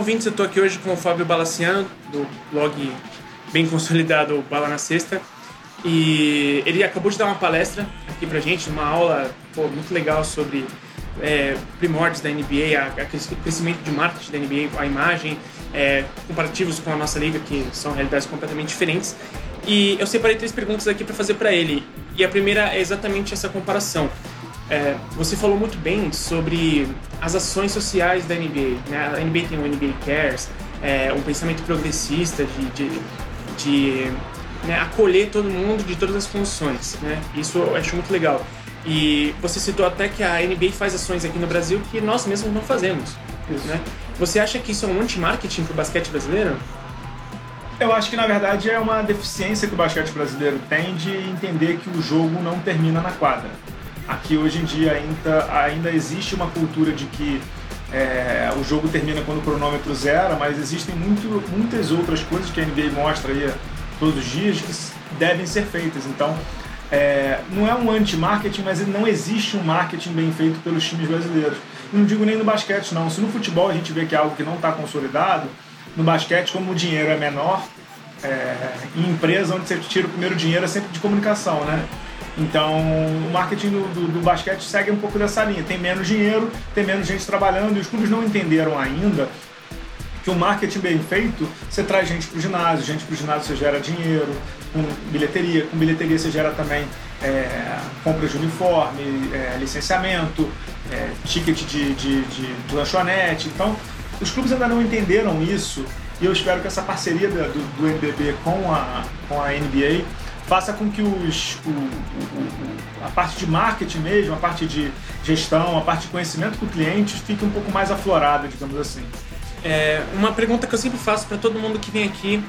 Ouvintes, eu estou aqui hoje com o Fábio Balaciano, do blog bem consolidado Bala na Sexta. E ele acabou de dar uma palestra aqui pra gente, uma aula pô, muito legal sobre é, primórdios da NBA, a, a, crescimento de marketing da NBA, a imagem, é, comparativos com a nossa liga, que são realidades completamente diferentes. E eu separei três perguntas aqui para fazer para ele. E a primeira é exatamente essa comparação. É, você falou muito bem sobre as ações sociais da NBA. Né? A NBA tem o NBA Cares, é, um pensamento progressista de, de, de né, acolher todo mundo de todas as funções. Né? Isso eu acho muito legal. E você citou até que a NBA faz ações aqui no Brasil que nós mesmos não fazemos. Né? Você acha que isso é um anti-marketing para o basquete brasileiro? Eu acho que na verdade é uma deficiência que o basquete brasileiro tem de entender que o jogo não termina na quadra. Aqui hoje em dia ainda, ainda existe uma cultura de que é, o jogo termina quando o cronômetro zera, mas existem muito, muitas outras coisas que a NBA mostra aí todos os dias que devem ser feitas. Então, é, não é um anti-marketing, mas não existe um marketing bem feito pelos times brasileiros. Não digo nem no basquete, não. Se no futebol a gente vê que é algo que não está consolidado, no basquete, como o dinheiro é menor, é, em empresa onde você tira o primeiro dinheiro é sempre de comunicação, né? Então, o marketing do, do, do, basquete segue um pouco dessa linha. Tem menos dinheiro, tem menos gente trabalhando, e os clubes não entenderam ainda que o marketing bem feito, você traz gente para o ginásio, gente para o ginásio você gera dinheiro, com bilheteria, com bilheteria você gera também é, compras de uniforme, é, licenciamento, é, ticket de, de, de, de lanchonete. Então, os clubes ainda não entenderam isso e eu espero que essa parceria do, do NBB com a, com a NBA faça com que os, o, o, a parte de marketing mesmo, a parte de gestão, a parte de conhecimento do cliente fique um pouco mais aflorada, digamos assim. É, uma pergunta que eu sempre faço para todo mundo que vem aqui,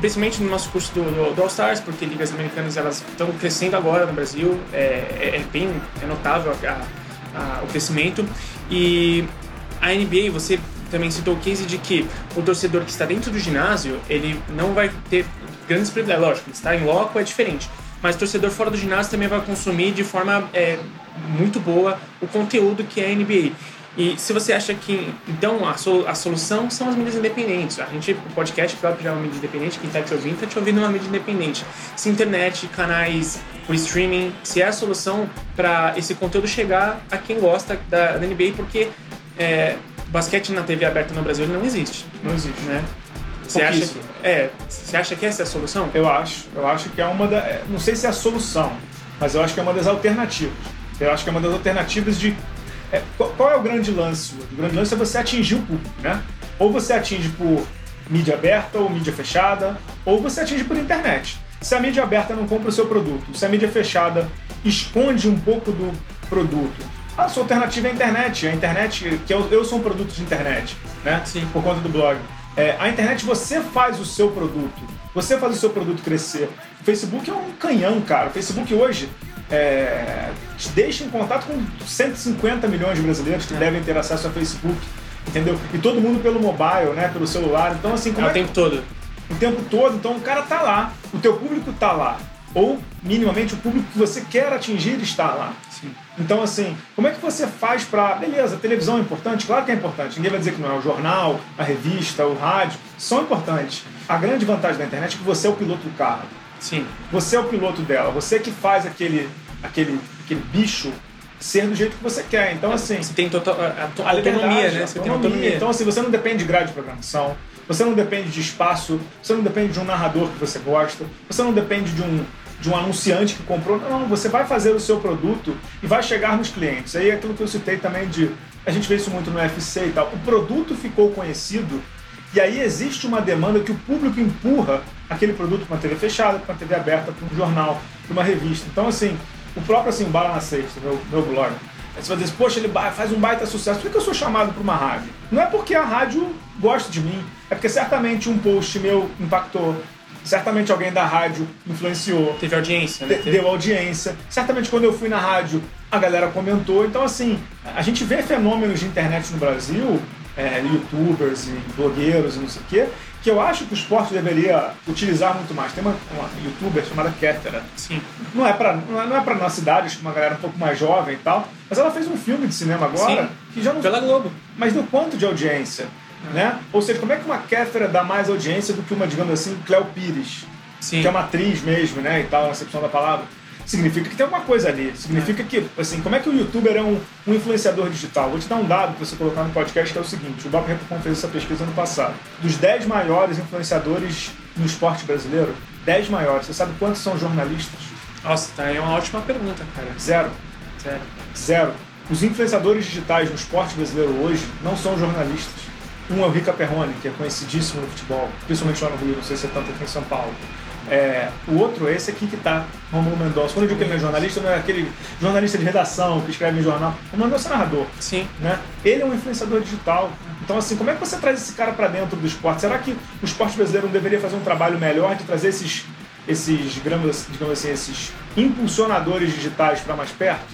principalmente no nosso curso do, do, do All Stars, porque ligas americanas elas estão crescendo agora no Brasil, é, é, é bem é notável a, a, o crescimento. E a NBA, você também citou o case de que o torcedor que está dentro do ginásio, ele não vai ter grandes privilégios. Lógico, estar em loco é diferente. Mas o torcedor fora do ginásio também vai consumir de forma é, muito boa o conteúdo que é a NBA. E se você acha que, então, a, sol, a solução são as mídias independentes. A gente, o podcast próprio já é uma mídia independente, quem está te ouvindo está te ouvindo uma mídia independente. Se internet, canais, o streaming, se é a solução para esse conteúdo chegar a quem gosta da, da NBA, porque é, basquete na TV aberta no Brasil não existe. Não existe. Né? Você acha, que, é, você acha que essa é a solução? Eu acho. Eu acho que é uma da. É, não sei se é a solução, mas eu acho que é uma das alternativas. Eu acho que é uma das alternativas de. É, qual é o grande lance? O grande lance é você atingir o público, né? Ou você atinge por mídia aberta ou mídia fechada, ou você atinge por internet. Se a mídia aberta não compra o seu produto, se a mídia fechada esconde um pouco do produto, a sua alternativa é a internet. A internet, que eu, eu sou um produto de internet, né? Sim. Por conta do blog. É, a internet você faz o seu produto, você faz o seu produto crescer. O Facebook é um canhão, cara. O Facebook hoje é, te deixa em contato com 150 milhões de brasileiros que é. devem ter acesso ao Facebook, entendeu? E todo mundo pelo mobile, né? Pelo celular. Então, assim, como é, é o tempo todo. O tempo todo. Então, o cara tá lá. O teu público tá lá. Ou, minimamente, o público que você quer atingir está lá. Sim. Então, assim, como é que você faz para. Beleza, a televisão é importante? Claro que é importante. Ninguém vai dizer que não é. O jornal, a revista, o rádio são importantes. A grande vantagem da internet é que você é o piloto do carro. Sim. Você é o piloto dela. Você que faz aquele, aquele, aquele bicho ser do jeito que você quer. Então, assim. Você tem total, a, a, a autonomia, né? Você autonomia. tem autonomia. Então, assim, você não depende de grade de programação. Você não depende de espaço, você não depende de um narrador que você gosta, você não depende de um, de um anunciante que comprou. Não, você vai fazer o seu produto e vai chegar nos clientes. Aí é aquilo que eu citei também de. A gente vê isso muito no UFC e tal. O produto ficou conhecido e aí existe uma demanda que o público empurra aquele produto para uma TV fechada, para uma TV aberta, para um jornal, para uma revista. Então, assim, o próprio assim, Bala na Sexta, meu, meu blog. Aí você vai dizer, poxa, ele faz um baita sucesso. Por que eu sou chamado para uma rádio? Não é porque a rádio gosta de mim, é porque certamente um post meu impactou, Certamente alguém da rádio influenciou. Teve audiência, né? Deu audiência. Certamente quando eu fui na rádio, a galera comentou. Então, assim, a gente vê fenômenos de internet no Brasil, é, youtubers e blogueiros e não sei o quê, que eu acho que o esporte deveria utilizar muito mais. Tem uma, uma youtuber chamada Kétera. Sim. Não é pra, não é, é pra nossa idade, acho que uma galera um pouco mais jovem e tal, mas ela fez um filme de cinema agora Sim. que já não. Pela Globo. Mas deu quanto de audiência? Né? Ou seja, como é que uma Kéfera dá mais audiência do que uma, digamos assim, Cléo Pires, Sim. que é uma atriz mesmo, né, e tal, na acepção da palavra? Significa que tem alguma coisa ali. Significa que, assim, como é que o youtuber é um, um influenciador digital? Vou te dar um dado para você colocar no podcast que é o seguinte: o Bob Repocon fez essa pesquisa no passado. Dos 10 maiores influenciadores no esporte brasileiro, 10 maiores, você sabe quantos são jornalistas? Nossa, tá aí uma ótima pergunta, cara. Zero. Sério. Zero. Os influenciadores digitais no esporte brasileiro hoje não são jornalistas. Um é o Rica Perrone, que é conhecidíssimo no futebol, principalmente lá no Rio, não sei se é tanto aqui em São Paulo. É, o outro é esse aqui que tá, Romulo Mendonça. Quando eu digo que ele é jornalista, não é aquele jornalista de redação que escreve em jornal. O Mendonça é narrador. Sim. Né? Ele é um influenciador digital. Então, assim, como é que você traz esse cara para dentro do esporte? Será que o esporte brasileiro não deveria fazer um trabalho melhor de trazer esses, esses digamos, digamos assim, esses impulsionadores digitais para mais perto?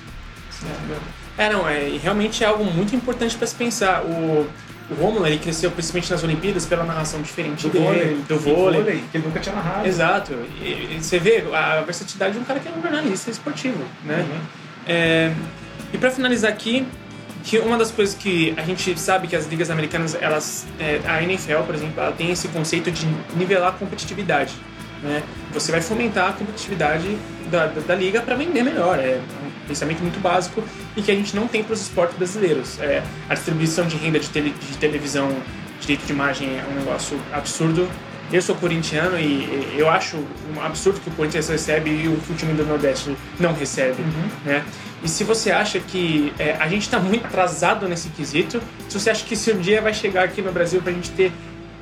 É, não, é, realmente é algo muito importante para se pensar. O, o Romulo, ele cresceu principalmente nas Olimpíadas pela narração diferente Do dele, vôlei. do vôlei. Que ele nunca tinha narrado. Exato. E, e você vê a versatilidade de um cara que é um jornalista esportivo, né? Uhum. É, e para finalizar aqui, que uma das coisas que a gente sabe que as ligas americanas, elas, é, a NFL, por exemplo, ela tem esse conceito de nivelar a competitividade. Né? Você vai fomentar a competitividade da, da, da liga para vender melhor. É pensamento muito básico e que a gente não tem para os esportes brasileiros. É, a distribuição de renda de, tele, de televisão, direito de imagem é um negócio absurdo. Eu sou corintiano e eu acho um absurdo que o Corinthians recebe e o time do Nordeste não recebe. Né? E se você acha que é, a gente está muito atrasado nesse quesito, se você acha que esse um dia vai chegar aqui no Brasil para a gente ter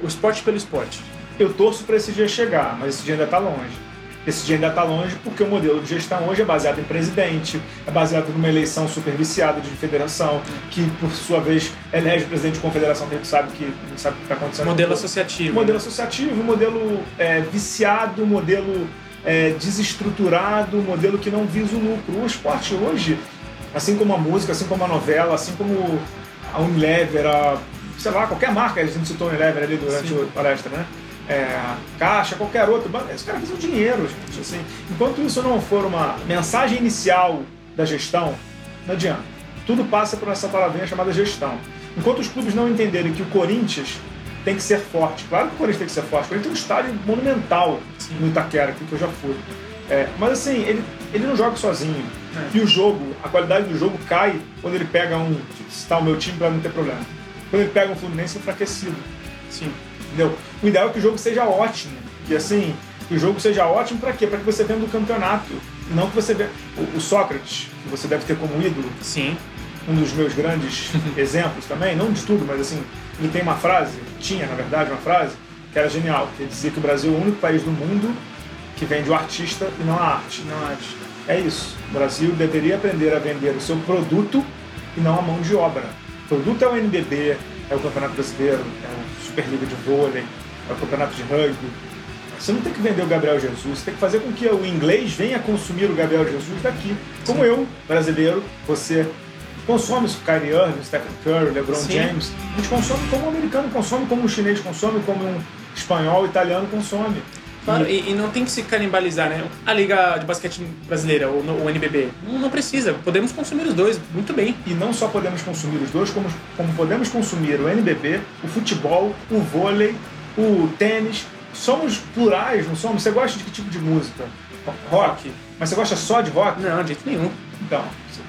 o esporte pelo esporte. Eu torço para esse dia chegar, mas esse dia ainda está longe. Esse dia ainda está longe porque o modelo de gestão hoje é baseado em presidente, é baseado numa eleição super viciada de federação, que por sua vez elege presidente de confederação que a gente sabe que sabe o que está acontecendo. Modelo associativo. modelo associativo, modelo é, viciado, modelo é, desestruturado, modelo que não visa o lucro. O esporte hoje, assim como a música, assim como a novela, assim como a Unilever, a, sei lá, qualquer marca, a gente citou a Unilever ali durante Sim. a palestra, né? É, Caixa, qualquer outro, esse cara faz dinheiro, gente. Assim, enquanto isso não for uma mensagem inicial da gestão, não adianta. Tudo passa por essa palavrinha chamada gestão. Enquanto os clubes não entenderem que o Corinthians tem que ser forte, claro que o Corinthians tem que ser forte, o Corinthians tem um estádio monumental no Itaquera, que eu já fui. É, mas assim, ele, ele não joga sozinho. É. E o jogo, a qualidade do jogo cai quando ele pega um. Citar o meu time para não ter problema. Quando ele pega um Fluminense enfraquecido. Sim. Entendeu? O ideal é que o jogo seja ótimo. E assim, que o jogo seja ótimo para quê? Para que você venda o campeonato. Não que você venda. O, o Sócrates, que você deve ter como ídolo, Sim. um dos meus grandes exemplos também, não de tudo, mas assim, ele tem uma frase, tinha na verdade uma frase, que era genial, que ele dizia que o Brasil é o único país do mundo que vende o artista e não a arte. Não acho. É isso. O Brasil deveria aprender a vender o seu produto e não a mão de obra. O produto é o NBB, é o Campeonato Brasileiro, é Superliga de Vôlei, é o Campeonato de Rugby. Você não tem que vender o Gabriel Jesus, você tem que fazer com que o inglês venha consumir o Gabriel Jesus daqui. Como eu, brasileiro, você consome o Kyrie Irving, Stephen Curry, LeBron Sim. James. A gente consome como o americano consome, como o chinês consome, como um espanhol, italiano consome. Claro, E- e, não tem que se canibalizar, né? A Liga de Basquete Brasileira, ou o NBB, não, não precisa. Podemos consumir os dois muito bem. E não só podemos consumir os dois, como, como podemos consumir o NBB, o futebol, o vôlei, o tênis. Somos plurais, não somos? Você gosta de que tipo de música? Rock. Mas você gosta só de rock? Não, de jeito nenhum. Então,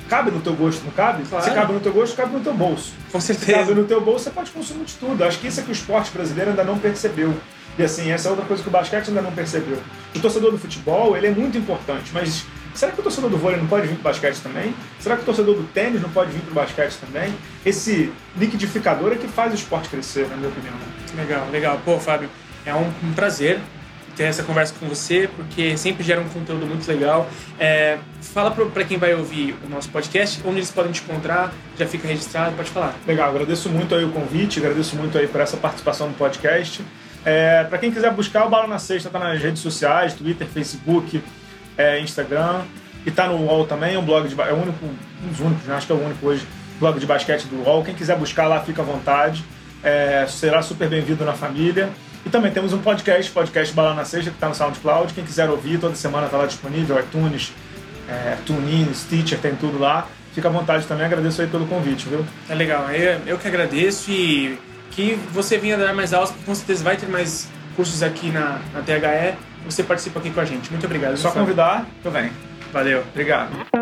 cabe no teu gosto, não cabe? Claro. Se cabe no teu gosto, cabe no teu bolso. Com Se cabe certeza. no teu bolso, você pode consumir de tudo. Acho que isso é que o esporte brasileiro ainda não percebeu. E assim, essa é outra coisa que o basquete ainda não percebeu. O torcedor do futebol, ele é muito importante, mas será que o torcedor do vôlei não pode vir pro basquete também? Será que o torcedor do tênis não pode vir pro basquete também? Esse liquidificador é que faz o esporte crescer, na minha opinião. Legal, legal. Pô, Fábio, é um, um prazer ter essa conversa com você, porque sempre gera um conteúdo muito legal. É, fala pra quem vai ouvir o nosso podcast, onde eles podem te encontrar, já fica registrado, pode falar. Legal, agradeço muito aí o convite, agradeço muito aí por essa participação no podcast. É, para quem quiser buscar, o Bala na Sexta tá nas redes sociais, Twitter, Facebook, é, Instagram. E tá no UOL também, é um blog de é o único, um dos únicos, né? acho que é o único hoje, blog de basquete do UOL. Quem quiser buscar lá, fica à vontade. É, será super bem-vindo na família. E também temos um podcast, podcast Bala na Sexta, que está no SoundCloud. Quem quiser ouvir, toda semana está lá disponível, iTunes, é, TuneIn, Stitcher, tem tudo lá. Fica à vontade também, agradeço aí pelo convite, viu? É legal, eu, eu que agradeço e que você venha dar mais aulas, porque com certeza vai ter mais cursos aqui na, na THE. Você participa aqui com a gente. Muito obrigado. Só convidar, eu venho. Valeu. Obrigado.